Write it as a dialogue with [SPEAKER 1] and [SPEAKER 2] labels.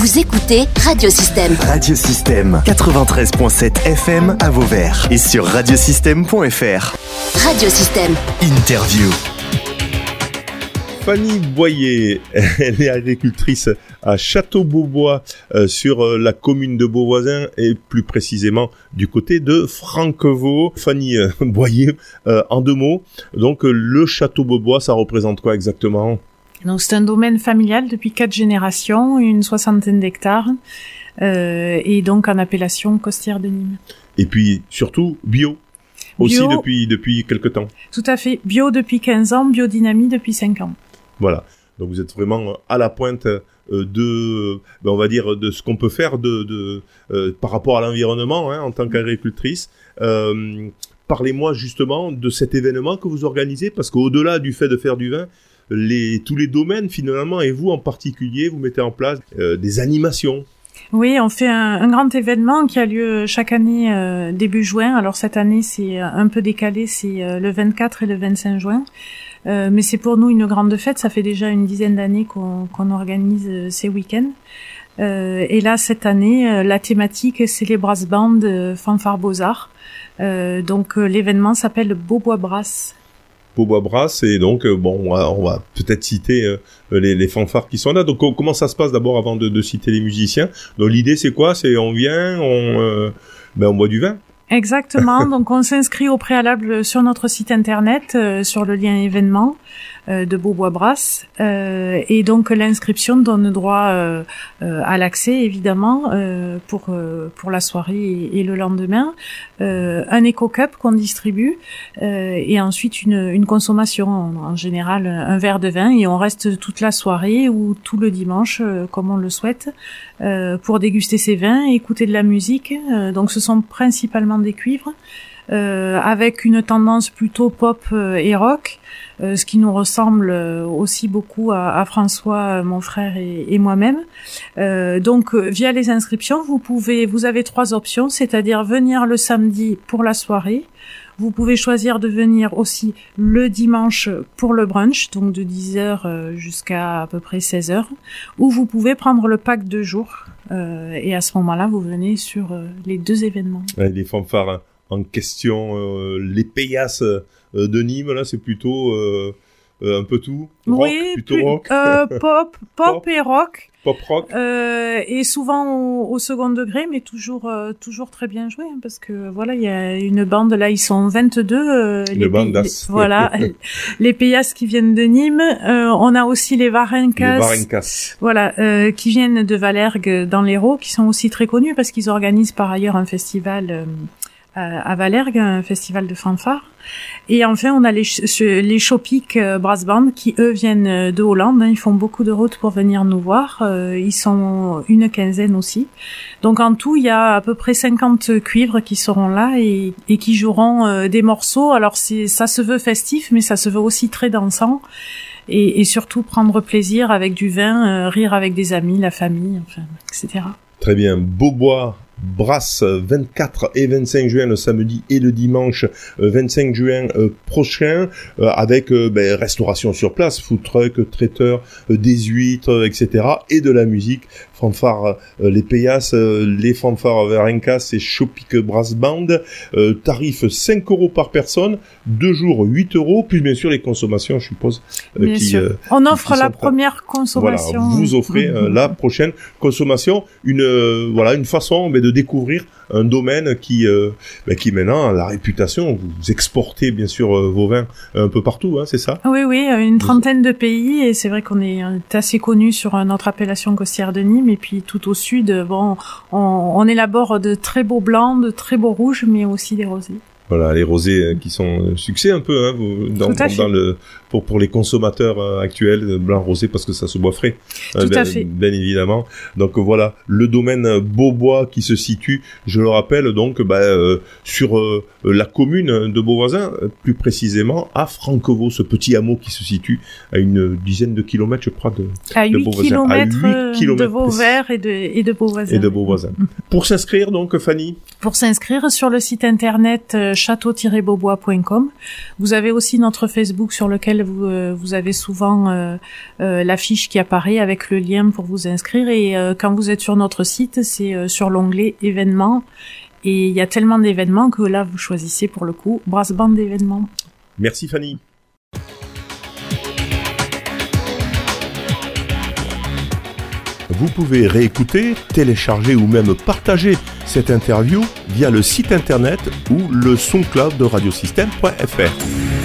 [SPEAKER 1] Vous écoutez Radiosystème.
[SPEAKER 2] Radiosystème 93.7 FM à Vauvert et sur radiosystème.fr.
[SPEAKER 1] Radiosystème.
[SPEAKER 2] Interview.
[SPEAKER 3] Fanny Boyer, elle est agricultrice à Château-Beaubois euh, sur euh, la commune de Beauvoisin et plus précisément du côté de Franquevaux. Fanny euh, Boyer, euh, en deux mots, donc euh, le Château-Beaubois, ça représente quoi exactement?
[SPEAKER 4] Donc c'est un domaine familial depuis quatre générations, une soixantaine d'hectares, euh, et donc en appellation costière de Nîmes.
[SPEAKER 3] Et puis surtout bio, aussi
[SPEAKER 4] Bio.
[SPEAKER 3] depuis depuis quelque temps.
[SPEAKER 4] Tout à fait. Bio depuis 15 ans, biodynamie depuis 5 ans.
[SPEAKER 3] Voilà. Donc vous êtes vraiment à la pointe euh, de, ben, on va dire, de ce qu'on peut faire de, de euh, par rapport à l'environnement hein, en tant qu'agricultrice. Euh, Parlez-moi justement de cet événement que vous organisez, parce qu'au-delà du fait de faire du vin, les, tous les domaines finalement, et vous en particulier, vous mettez en place euh, des animations.
[SPEAKER 4] Oui, on fait un, un grand événement qui a lieu chaque année euh, début juin. Alors cette année, c'est un peu décalé, c'est euh, le 24 et le 25 juin. Euh, mais c'est pour nous une grande fête. Ça fait déjà une dizaine d'années qu'on organise euh, ces week-ends. Euh, et là, cette année, euh, la thématique, c'est les brass bands euh, fanfare beaux-arts. Euh, donc euh, l'événement s'appelle Beaubois Brass.
[SPEAKER 3] Beaubois Brass, et donc, euh, bon, on va, peut-être citer euh, les, les fanfares qui sont là. Donc, co- comment ça se passe d'abord avant de, de citer les musiciens? Donc, l'idée, c'est quoi? C'est on vient, on, euh, ben, on boit du vin.
[SPEAKER 4] Exactement. Donc on s'inscrit au préalable sur notre site internet, euh, sur le lien événement de Beaubois Brass. Euh, et donc l'inscription donne droit euh, euh, à l'accès, évidemment, euh, pour, euh, pour la soirée et, le lendemain. Euh, un éco-cup qu'on distribue euh, et ensuite une, une consommation, en, général un verre de vin. Et on reste toute la soirée ou tout le dimanche, euh, comme on le souhaite, euh, pour déguster ces vins écouter de la musique. Euh, donc ce sont principalement des cuivres, euh, avec une tendance plutôt pop euh, et rock, euh, ce qui nous ressemble euh, aussi beaucoup à, à François, euh, mon frère et, et moi-même. Euh, donc euh, via les inscriptions, vous pouvez, vous avez trois options, c'est-à-dire venir le samedi pour la soirée. Vous pouvez choisir de venir aussi le dimanche pour le brunch, donc de 10h jusqu'à à peu près 16h, ou vous pouvez prendre le pack de jours. euh, et à ce moment-là, vous venez sur euh, les deux événements.
[SPEAKER 3] Ouais, les fanfares en question, euh, les payasses euh, de Nîmes, là, c'est plutôt euh, euh, un peu tout. Rock,
[SPEAKER 4] oui,
[SPEAKER 3] plutôt
[SPEAKER 4] plus-
[SPEAKER 3] rock.
[SPEAKER 4] euh, pop, pop,
[SPEAKER 3] Pop.
[SPEAKER 4] et rock,
[SPEAKER 3] Pop rock.
[SPEAKER 4] euh, et souvent au, au second degré, mais toujours, euh, toujours très bien joué, hein, parce que voilà, il y a une bande là, ils sont 22. Euh,
[SPEAKER 3] Une bandas.
[SPEAKER 4] les- voilà, les payasses qui viennent de Nîmes. Euh, on a aussi les
[SPEAKER 3] Les
[SPEAKER 4] Varencas.
[SPEAKER 3] Varencas.
[SPEAKER 4] Voilà, euh, qui viennent de Valergue dans l'Hérault, qui sont aussi très connus parce qu'ils organisent par ailleurs un festival euh, à, à Valergue, un festival de fanfare. Et enfin, on a les, les Chopic euh, Brass Band qui, eux, viennent euh, de Hollande. hein. Ils font beaucoup de routes pour venir nous voir. Euh, ils sont une quinzaine aussi. Donc en tout, il y a à peu près 50 cuivres qui seront là et, qui joueront euh, des morceaux. Alors ça se veut festif, mais ça se veut aussi très dansant. Et, surtout prendre plaisir avec du vin, euh, rire avec des amis, la famille, etc.
[SPEAKER 3] Très bien. Beaubois Brasse 24 et 25 juin le samedi et le dimanche euh, 25 juin euh, prochain euh, avec euh, ben, restauration sur place, food truck, traiteur, euh, des huîtres, euh, etc. et de la musique, fanfare euh, les euh, les fanfares Verencas et Chopic Brass Band, euh, tarif 5 euros par personne, deux jours 8 euros, plus bien sûr les consommations je suppose euh,
[SPEAKER 4] Bien
[SPEAKER 3] qui,
[SPEAKER 4] sûr.
[SPEAKER 3] euh,
[SPEAKER 4] On offre la première consommation.
[SPEAKER 3] voilà, vous offrez euh,
[SPEAKER 4] Mhm.
[SPEAKER 3] la prochaine consommation, une euh, voilà une façon mais, de découvrir un domaine qui euh, ben, qui maintenant a la réputation. Vous exportez bien sûr euh, vos vins un peu partout, hein, c'est ça?
[SPEAKER 4] Oui, oui, une trentaine de pays et c'est vrai qu'on est euh, assez connu sur notre appellation costière de Nîmes et puis tout au sud, bon, on, on élabore de très beaux blancs, de très beaux rouges, mais aussi des rosés.
[SPEAKER 3] Voilà, les rosés euh, qui sont euh, succès un peu hein, dans, dans le pour pour les consommateurs euh, actuels blanc rosé parce que ça se boit frais.
[SPEAKER 4] Tout
[SPEAKER 3] bien,
[SPEAKER 4] à fait.
[SPEAKER 3] bien évidemment. Donc voilà, le domaine Beaubois qui se situe, je le rappelle donc bah, euh, sur euh, la commune de Beauvoisin, plus précisément à Franquevaux, ce petit hameau qui se situe à une dizaine de kilomètres, je crois, de,
[SPEAKER 4] À
[SPEAKER 3] De
[SPEAKER 4] 8
[SPEAKER 3] Beauvoisin. À
[SPEAKER 4] kilomètres
[SPEAKER 3] huit
[SPEAKER 4] euh, de
[SPEAKER 3] kilomètres.
[SPEAKER 4] Vauvert et de, et de Beauvoisin.
[SPEAKER 3] et de Beauvoisin. Pour s'inscrire donc, Fanny,
[SPEAKER 4] Pour s'inscrire sur le site internet euh, château-beaubois.com. Vous avez aussi notre Facebook sur lequel vous, vous avez souvent l'affiche qui apparaît avec le lien pour vous inscrire. Et quand vous êtes sur notre site, c'est sur l'onglet événements. Et il y a tellement d'événements que là, vous choisissez pour le coup brass band d'événements.
[SPEAKER 3] Merci Fanny. Vous pouvez réécouter, télécharger ou même partager cette interview via le site internet ou le SoundCloud de radiosystème.fr.